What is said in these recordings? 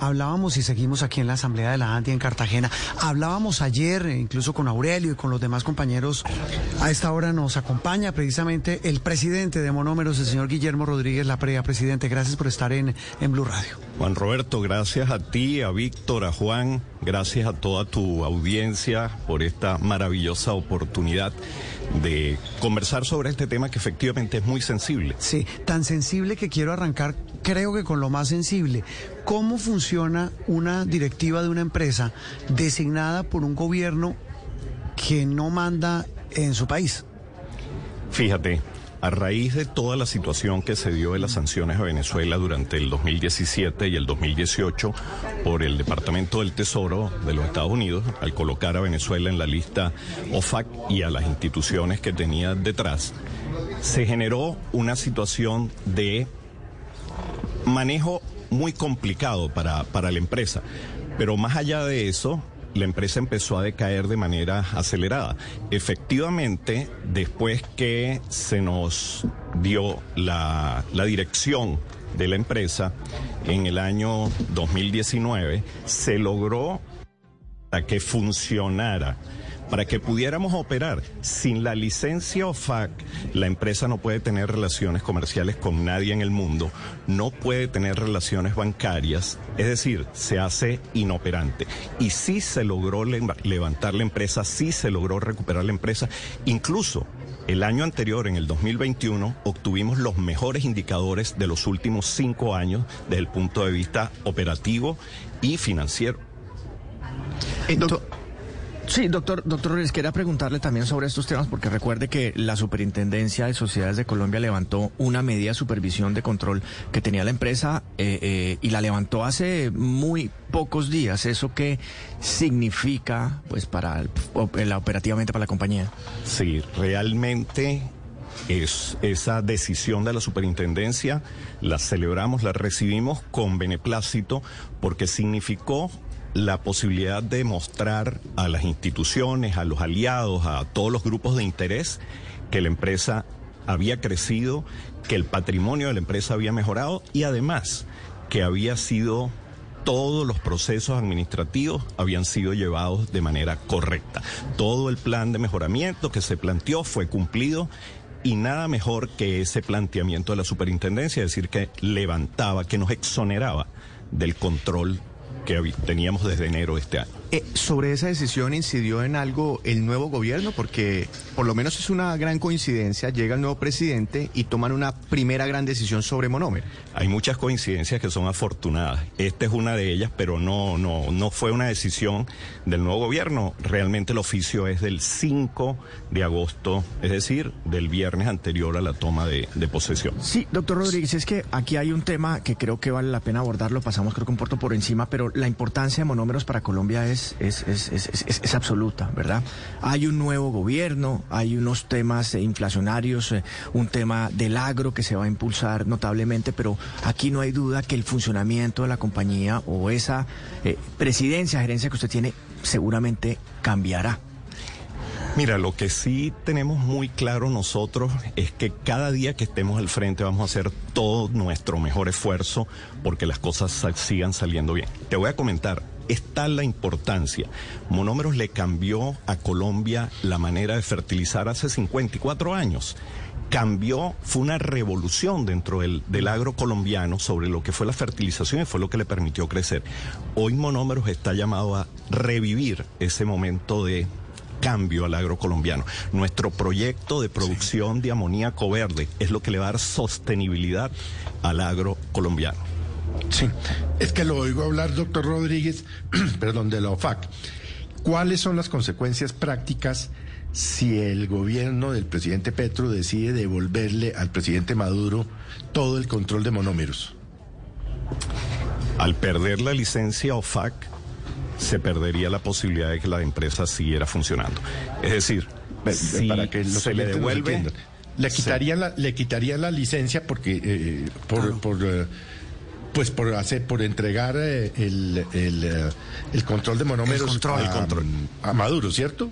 hablábamos y seguimos aquí en la Asamblea de la ANTI en Cartagena. Hablábamos ayer, eh, incluso con Aurelio y con los demás compañeros. A esta hora nos acompaña precisamente el presidente de Monómeros, el señor Guillermo Rodríguez Laprea. Presidente, gracias por estar en, en Blue Radio. Juan Roberto, gracias a ti, a Víctor, a Juan, gracias a toda tu audiencia por esta maravillosa oportunidad de conversar sobre este tema que efectivamente es muy sensible. Sí, tan sensible que quiero arrancar, creo que con lo más sensible. ¿Cómo funciona una directiva de una empresa designada por un gobierno que no manda en su país? Fíjate, a raíz de toda la situación que se dio de las sanciones a Venezuela durante el 2017 y el 2018 por el Departamento del Tesoro de los Estados Unidos, al colocar a Venezuela en la lista OFAC y a las instituciones que tenía detrás, se generó una situación de manejo muy complicado para, para la empresa. Pero más allá de eso, la empresa empezó a decaer de manera acelerada. Efectivamente, después que se nos dio la, la dirección de la empresa en el año 2019, se logró que funcionara para que pudiéramos operar. Sin la licencia OFAC, la empresa no puede tener relaciones comerciales con nadie en el mundo, no puede tener relaciones bancarias, es decir, se hace inoperante. Y sí se logró levantar la empresa, sí se logró recuperar la empresa, incluso el año anterior, en el 2021, obtuvimos los mejores indicadores de los últimos cinco años desde el punto de vista operativo y financiero. Entonces, Sí, doctor, doctor les quería preguntarle también sobre estos temas porque recuerde que la Superintendencia de Sociedades de Colombia levantó una medida de supervisión de control que tenía la empresa eh, eh, y la levantó hace muy pocos días. ¿Eso qué significa pues para la operativamente para la compañía? Sí, realmente es esa decisión de la superintendencia, la celebramos, la recibimos con beneplácito porque significó la posibilidad de mostrar a las instituciones, a los aliados, a todos los grupos de interés que la empresa había crecido, que el patrimonio de la empresa había mejorado y además que había sido todos los procesos administrativos habían sido llevados de manera correcta. Todo el plan de mejoramiento que se planteó fue cumplido y nada mejor que ese planteamiento de la superintendencia, es decir, que levantaba, que nos exoneraba del control que teníamos desde enero de este año. Eh, ¿Sobre esa decisión incidió en algo el nuevo gobierno? Porque por lo menos es una gran coincidencia, llega el nuevo presidente y toman una primera gran decisión sobre monómero. Hay muchas coincidencias que son afortunadas. Esta es una de ellas, pero no, no, no fue una decisión del nuevo gobierno. Realmente el oficio es del 5 de agosto, es decir, del viernes anterior a la toma de, de posesión. Sí, doctor Rodríguez, es que aquí hay un tema que creo que vale la pena abordarlo, pasamos creo que un puerto por encima, pero la importancia de monómeros para Colombia es es, absoluta, ¿verdad? Hay un nuevo gobierno, hay unos temas inflacionarios, eh, un tema del agro que se va a impulsar notablemente, pero aquí no hay duda que el funcionamiento de la compañía o esa eh, presidencia, gerencia que usted tiene, seguramente cambiará. Mira, lo que sí tenemos muy claro nosotros es que cada día que estemos al frente vamos a hacer todo nuestro mejor esfuerzo porque las cosas sigan saliendo bien. Te voy a comentar, está la importancia. Monómeros le cambió a Colombia la manera de fertilizar hace 54 años cambió, fue una revolución dentro del, del, agro colombiano sobre lo que fue la fertilización y fue lo que le permitió crecer. Hoy Monómeros está llamado a revivir ese momento de cambio al agro colombiano. Nuestro proyecto de producción de amoníaco verde es lo que le va a dar sostenibilidad al agro colombiano. Sí, es que lo oigo hablar, doctor Rodríguez, perdón, de la OFAC. ¿Cuáles son las consecuencias prácticas si el gobierno del presidente Petro decide devolverle al presidente Maduro todo el control de monómeros? Al perder la licencia OFAC, se perdería la posibilidad de que la empresa siguiera funcionando. Es decir, si para que se le devuelve... Le quitarían la, le quitarían la licencia porque eh, por, por, eh, pues por hacer por entregar eh, el, el, eh, el control de monómeros El control. a, El control. a Maduro, ¿cierto?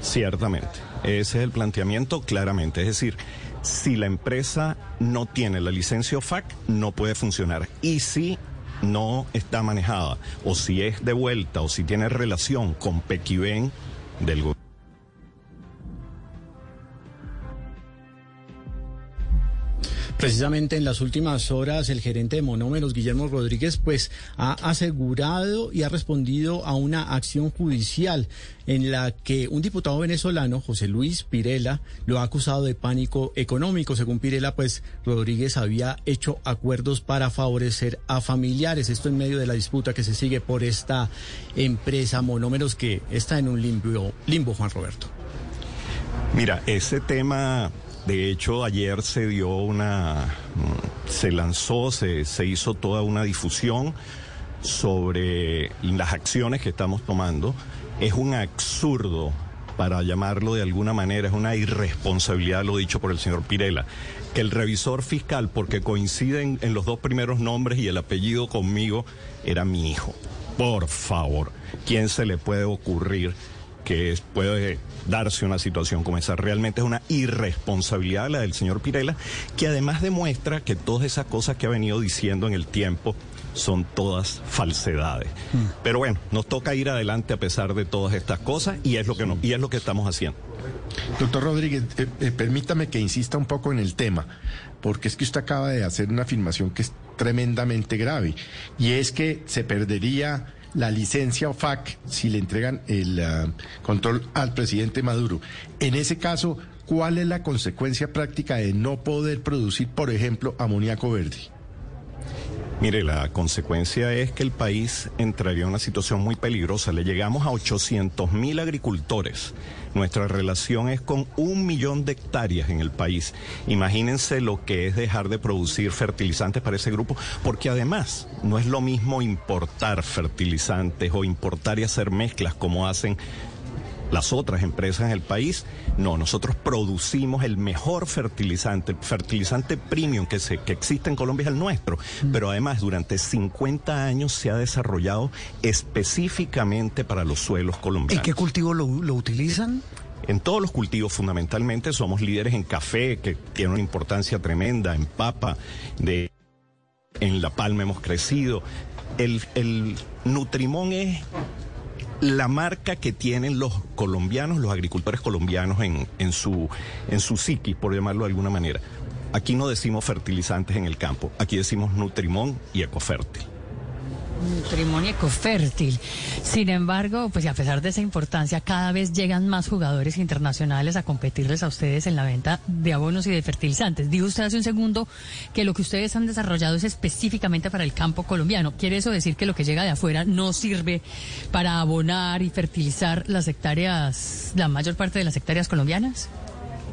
Ciertamente, ese es el planteamiento claramente. Es decir, si la empresa no tiene la licencia OFAC, no puede funcionar. Y si no está manejada, o si es devuelta, o si tiene relación con Pequiven del gobierno. Precisamente en las últimas horas el gerente de Monómeros, Guillermo Rodríguez, pues ha asegurado y ha respondido a una acción judicial en la que un diputado venezolano, José Luis Pirela, lo ha acusado de pánico económico. Según Pirela, pues Rodríguez había hecho acuerdos para favorecer a familiares. Esto en medio de la disputa que se sigue por esta empresa Monómeros que está en un limbo, limbo Juan Roberto. Mira, ese tema, de hecho, ayer se dio una, se lanzó, se, se hizo toda una difusión sobre las acciones que estamos tomando. Es un absurdo, para llamarlo de alguna manera, es una irresponsabilidad, lo dicho por el señor Pirela, que el revisor fiscal, porque coinciden en los dos primeros nombres y el apellido conmigo, era mi hijo. Por favor, ¿quién se le puede ocurrir? Que es- puede darse una situación como esa. Realmente es una irresponsabilidad la del señor Pirela, que además demuestra que todas esas cosas que ha venido diciendo en el tiempo son todas falsedades. Pero bueno, nos toca ir adelante a pesar de todas estas cosas y es lo que, no, y es lo que estamos haciendo. Doctor Rodríguez, eh, eh, permítame que insista un poco en el tema, porque es que usted acaba de hacer una afirmación que es tremendamente grave, y es que se perdería la licencia OFAC si le entregan el ah, control al presidente Maduro. En ese caso, ¿cuál es la consecuencia práctica de no poder producir, por ejemplo, amoníaco verde? Mire, la consecuencia es que el país entraría en una situación muy peligrosa. Le llegamos a 800 mil agricultores. Nuestra relación es con un millón de hectáreas en el país. Imagínense lo que es dejar de producir fertilizantes para ese grupo, porque además no es lo mismo importar fertilizantes o importar y hacer mezclas como hacen las otras empresas en el país. No, nosotros producimos el mejor fertilizante, el fertilizante premium que, se, que existe en Colombia es el nuestro, pero además durante 50 años se ha desarrollado específicamente para los suelos ¿En colombianos. qué cultivo lo, lo utilizan? En todos los cultivos fundamentalmente somos líderes en café, que tiene una importancia tremenda, en papa, de, en la palma hemos crecido. El, el Nutrimón es la marca que tienen los colombianos, los agricultores colombianos en, en, su, en su psiquis, por llamarlo de alguna manera. Aquí no decimos fertilizantes en el campo, aquí decimos Nutrimón y Ecofértil. Matrimonio ecofértil. Sin embargo, pues a pesar de esa importancia, cada vez llegan más jugadores internacionales a competirles a ustedes en la venta de abonos y de fertilizantes. Dijo usted hace un segundo que lo que ustedes han desarrollado es específicamente para el campo colombiano. ¿Quiere eso decir que lo que llega de afuera no sirve para abonar y fertilizar las hectáreas, la mayor parte de las hectáreas colombianas?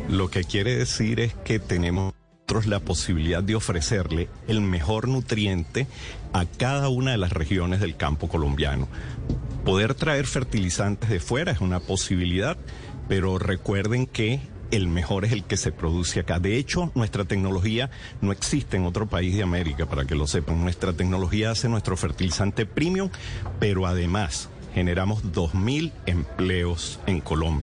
Lo que quiere decir es que tenemos nosotros la posibilidad de ofrecerle el mejor nutriente a cada una de las regiones del campo colombiano. Poder traer fertilizantes de fuera es una posibilidad, pero recuerden que el mejor es el que se produce acá. De hecho, nuestra tecnología no existe en otro país de América, para que lo sepan. Nuestra tecnología hace nuestro fertilizante premium, pero además generamos 2.000 empleos en Colombia.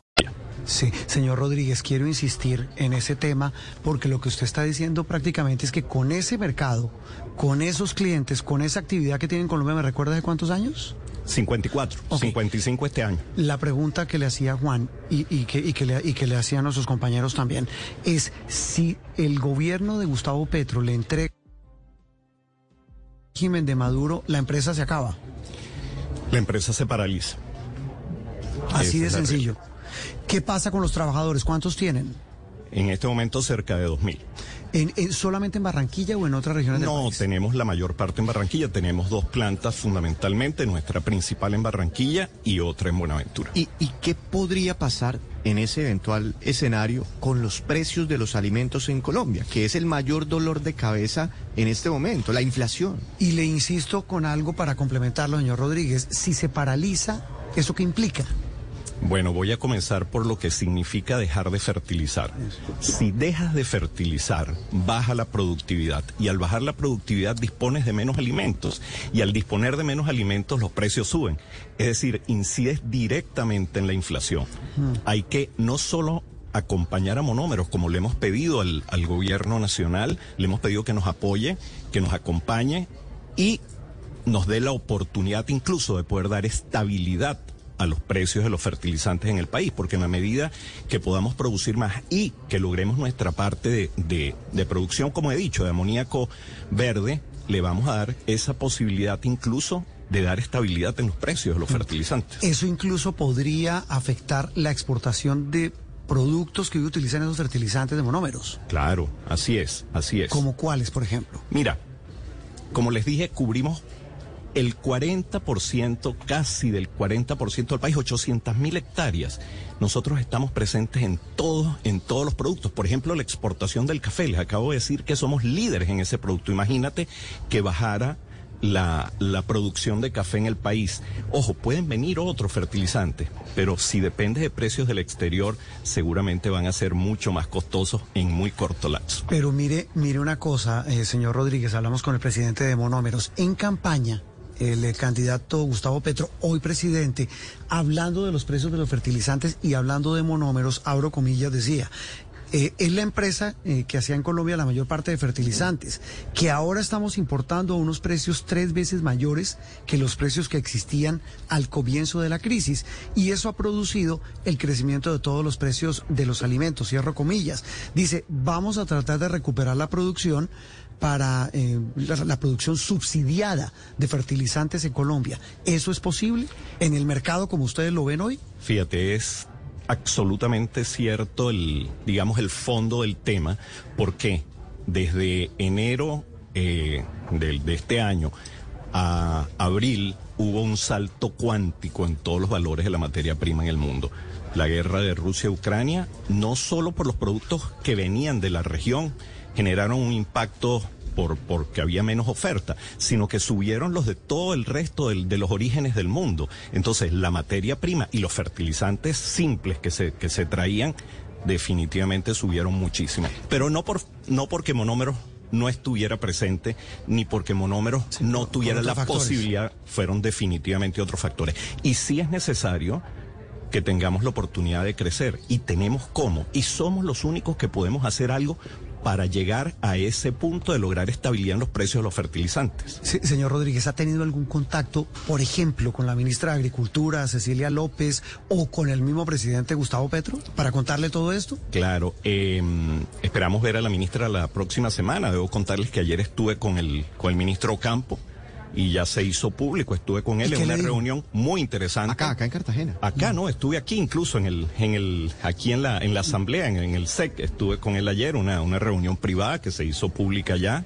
Sí, señor Rodríguez, quiero insistir en ese tema porque lo que usted está diciendo prácticamente es que con ese mercado, con esos clientes, con esa actividad que tiene en Colombia, ¿me recuerda de cuántos años? 54, Ok. 55 este año. La pregunta que le hacía Juan y, y que, y, que le, y que le hacían nuestros compañeros también es si el gobierno de Gustavo Petro le entrega régimen de Maduro, la empresa se acaba. La empresa se paraliza. Así Esa de sencillo. ¿Qué pasa con los trabajadores? ¿Cuántos tienen? En este momento cerca de 2.000. ¿En, en- solamente en Barranquilla o en otras regiones del No, país? tenemos la mayor parte en Barranquilla. Tenemos dos plantas fundamentalmente, nuestra principal en Barranquilla y otra en Buenaventura. ¿Y, y qué podría pasar en ese eventual escenario con los precios de los alimentos en Colombia, que es el mayor dolor de cabeza en este momento, la inflación? Y le insisto con algo para complementarlo, señor Rodríguez. Si se paraliza, ¿eso qué implica? Bueno, voy a comenzar por lo que significa dejar de fertilizar. Si dejas de fertilizar, baja la productividad y al bajar la productividad dispones de menos alimentos y al disponer de menos alimentos los precios suben. Es decir, incides directamente en la inflación. Hay que no solo acompañar a monómeros, como le hemos pedido al, al gobierno nacional, le hemos pedido que nos apoye, que nos acompañe y nos dé la oportunidad incluso de poder dar estabilidad a los precios de los fertilizantes en el país, porque en la medida que podamos producir más y que logremos nuestra parte de, de- de producción, como he dicho, de amoníaco verde, le vamos a dar esa posibilidad incluso de dar estabilidad en los precios de los fertilizantes. Eso incluso podría afectar la exportación de productos que hoy utilizan esos fertilizantes de monómeros. Claro, así es, así es. ¿Como cuáles, por ejemplo? Mira, como les dije, cubrimos el 40%, casi del 40% del país, 800 mil hectáreas. Nosotros estamos presentes en todos, en todos los productos. Por ejemplo, la exportación del café. Les acabo de decir que somos líderes en ese producto. Imagínate que bajara la, la producción de café en el país. Ojo, pueden venir otros fertilizantes, pero si depende de precios del exterior, seguramente van a ser mucho más costosos en muy corto lapso. Pero mire, mire una cosa, eh, señor Rodríguez, hablamos con el presidente de Monómeros. En campaña, el eh, candidato Gustavo Petro, hoy presidente, hablando de los precios de los fertilizantes y hablando de monómeros, abro comillas, decía, eh, es la empresa eh, que hacía en Colombia la mayor parte de fertilizantes, que ahora estamos importando a unos precios tres veces mayores que los precios que existían al comienzo de la crisis. Y eso ha producido el crecimiento de todos los precios de los alimentos, cierro comillas. Dice, vamos a tratar de recuperar la producción para eh, la, producción subsidiada de fertilizantes en Colombia. ¿Eso es posible en el mercado como ustedes lo ven hoy? Fíjate, es absolutamente cierto el, digamos, el fondo del tema, porque desde enero eh, del- de, este año a abril hubo un salto cuántico en todos los valores de la materia prima en el mundo. La guerra de Rusia-Ucrania, no solo por los productos que venían de la región, generaron un impacto por, porque había menos oferta, sino que subieron los de todo el resto del- de los orígenes del mundo. Entonces, la materia prima y los fertilizantes simples que se, que se traían definitivamente subieron muchísimo. Pero no, por, no porque monómeros no estuviera presente, ni porque monómeros no tuviera la factores. posibilidad, fueron definitivamente otros factores. Y sí es necesario que tengamos la oportunidad de crecer y tenemos cómo y somos los únicos que podemos hacer algo para llegar a ese punto de lograr estabilidad en los precios de los fertilizantes. Sí, señor Rodríguez, ¿ha tenido algún contacto, por ejemplo, con la ministra de Agricultura, Cecilia López, o con el mismo presidente Gustavo Petro, para contarle todo esto? Claro, eh, esperamos ver a la ministra la próxima semana. Debo contarles que ayer estuve con el, con el ministro Campo y ya se hizo público. Estuve con ¿Y él en una reunión muy interesante. Acá, acá en Cartagena. Acá no, estuve aquí incluso en el, en el, aquí en la, en la asamblea, en, en el SEC, estuve con él ayer, una, una reunión privada que se hizo pública ya,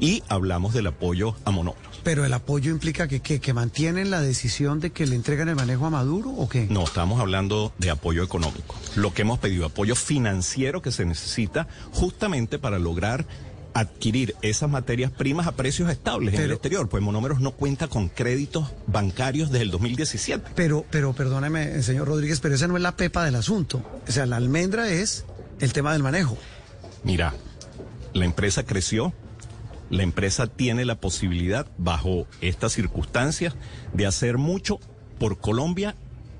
y hablamos del apoyo a monómeros. Pero el apoyo implica que, que, que mantienen la decisión de que le entregan el manejo a Maduro o qué? No, estamos hablando de apoyo económico. Lo que hemos pedido, apoyo financiero que se necesita justamente para lograr adquirir esas materias primas a precios estables en el exterior, pues Monómeros no cuenta con créditos bancarios desde el 2017. Pero, pero perdóneme, señor Rodríguez, pero esa no es la pepa del asunto. O sea, la almendra es el tema del manejo. Mira, la empresa creció, la empresa tiene la posibilidad, bajo estas circunstancias, de hacer mucho por Colombia,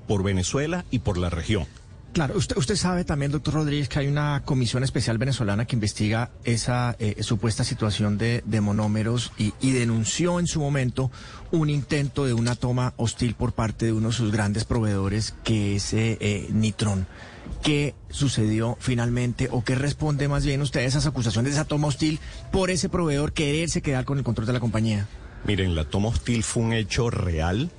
por Venezuela y por la región. Claro, usted, usted sabe también, doctor Rodríguez, que hay una comisión especial venezolana que investiga esa eh, supuesta situación de, monómeros y, y denunció en su momento un intento de una toma hostil por parte de uno de sus grandes proveedores, que es eh, eh, Nitron. ¿Qué sucedió finalmente o qué responde más bien usted a esas acusaciones de esa toma hostil por ese proveedor quererse quedar con el control de la compañía? Miren, la toma hostil fue un hecho real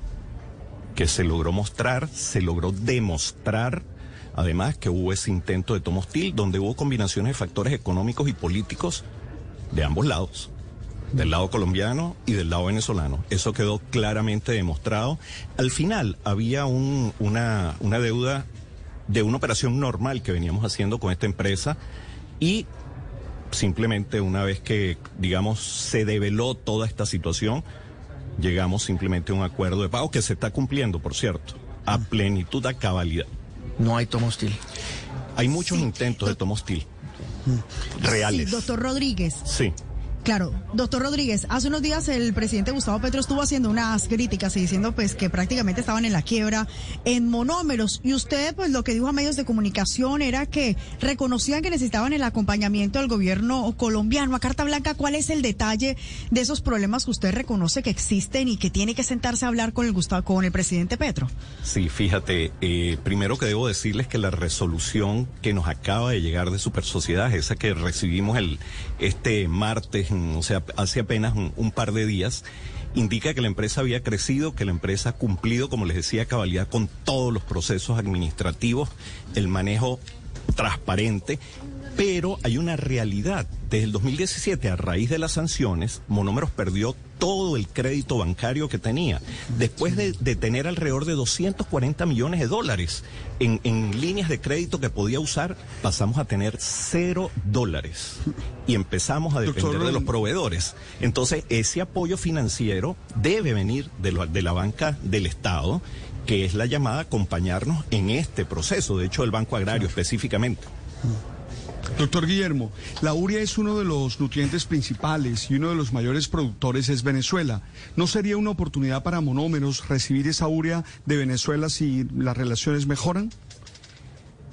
que se logró mostrar, se logró demostrar, además que hubo ese intento de toma hostil donde hubo combinaciones de factores económicos y políticos de ambos lados, del lado colombiano y del lado venezolano. Eso quedó claramente demostrado. Al final había un, una, una deuda de una operación normal que veníamos haciendo con esta empresa y simplemente una vez que, digamos, se develó toda esta situación, llegamos simplemente a un acuerdo de pago que se está cumpliendo, por cierto, a plenitud, a cabalidad. No hay toma hostil. Hay muchos intentos de toma hostil. Reales. Sí, doctor Rodríguez. Sí. Claro, doctor Rodríguez, hace unos días el presidente Gustavo Petro estuvo haciendo unas críticas y diciendo pues que prácticamente estaban en la quiebra en monómeros y usted pues lo que dijo a medios de comunicación era que reconocían que necesitaban el acompañamiento del gobierno colombiano. A Carta Blanca, ¿cuál es el detalle de esos problemas que usted reconoce que existen y que tiene que sentarse a hablar con el Gustavo, con el presidente Petro? Sí, fíjate, eh, primero que debo decirles que la resolución que nos acaba de llegar de Super Sociedad, esa que recibimos el este martes o sea, hace apenas un, par de días, indica que la empresa había crecido, que la empresa ha cumplido, como les decía, cabalidad con todos los procesos administrativos, el manejo transparente pero hay una realidad. Desde el 2017, a raíz de las sanciones, Monómeros perdió todo el crédito bancario que tenía, después de, de tener alrededor de 240 millones de dólares en, en, líneas de crédito que podía usar, pasamos a tener cero dólares y empezamos a depender de los proveedores. Entonces, ese apoyo financiero debe venir de, lo, de la banca del Estado que es la llamada a acompañarnos en este proceso, de hecho el Banco Agrario específicamente. Doctor Guillermo, la urea es uno de los nutrientes principales y uno de los mayores productores es Venezuela. ¿No sería una oportunidad para monómeros recibir esa urea de Venezuela si las relaciones mejoran?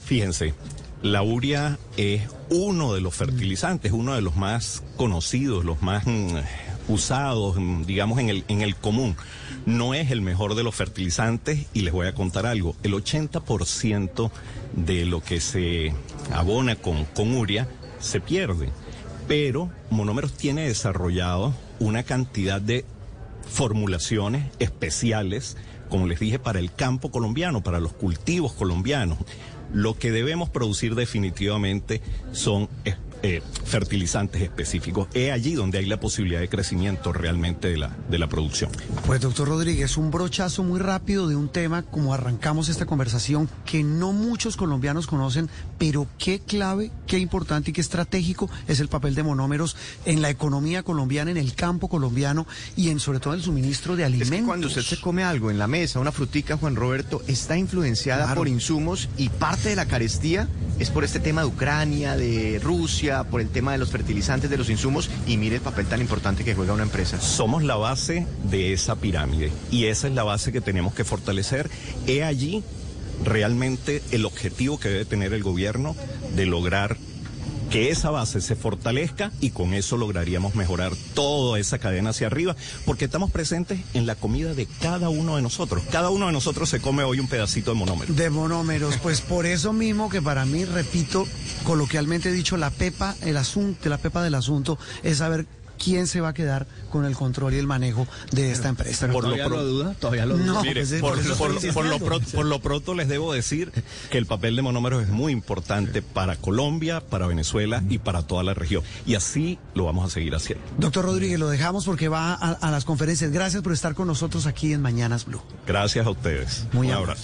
Fíjense, la urea es uno de los fertilizantes, uno de los más conocidos, los más mm, usados, mm, digamos, en el, en el común. No es el mejor de los fertilizantes y les voy a contar algo. El 80% de lo que se abona con, con urea se pierde. Pero Monómeros tiene desarrollado una cantidad de formulaciones especiales, como les dije, para el campo colombiano, para los cultivos colombianos. Lo que debemos producir definitivamente son eh, fertilizantes específicos. Es allí donde hay la posibilidad de crecimiento realmente de la, de la producción. Pues doctor Rodríguez, un brochazo muy rápido de un tema como arrancamos esta conversación que no muchos colombianos conocen, pero qué clave, qué importante y qué estratégico es el papel de monómeros en la economía colombiana, en el campo colombiano y en sobre todo el suministro de alimentos. Es que cuando usted se come algo en la mesa, una frutica, Juan Roberto, está influenciada claro. por insumos y parte de la carestía es por este tema de Ucrania, de Rusia, por el tema de los fertilizantes, de los insumos, y mire el papel tan importante que juega una empresa. Somos la base de esa pirámide y esa es la base que tenemos que fortalecer. He allí realmente el objetivo que debe tener el gobierno de lograr que esa base se fortalezca y con eso lograríamos mejorar toda esa cadena hacia arriba, porque estamos presentes en la comida de cada uno de nosotros. Cada uno de nosotros se come hoy un pedacito de monómero. De monómeros, pues por eso mismo que para mí, repito, coloquialmente dicho, la pepa, el asunto, la pepa del asunto es saber quién se va a quedar con el control y el manejo de esta empresa. Por ¿Todavía lo, pro... lo duda? ¿Todavía lo duda? No, Mire, pues por, por, por, por, lo pro, por lo pronto les debo decir que el papel de monómeros es muy importante para Colombia, para Venezuela y para toda la región. Y así lo vamos a seguir haciendo. Doctor Rodríguez, lo dejamos porque va a, a las conferencias. Gracias por estar con nosotros aquí en Mañanas Blue. Gracias a ustedes. Muy Un abrazo.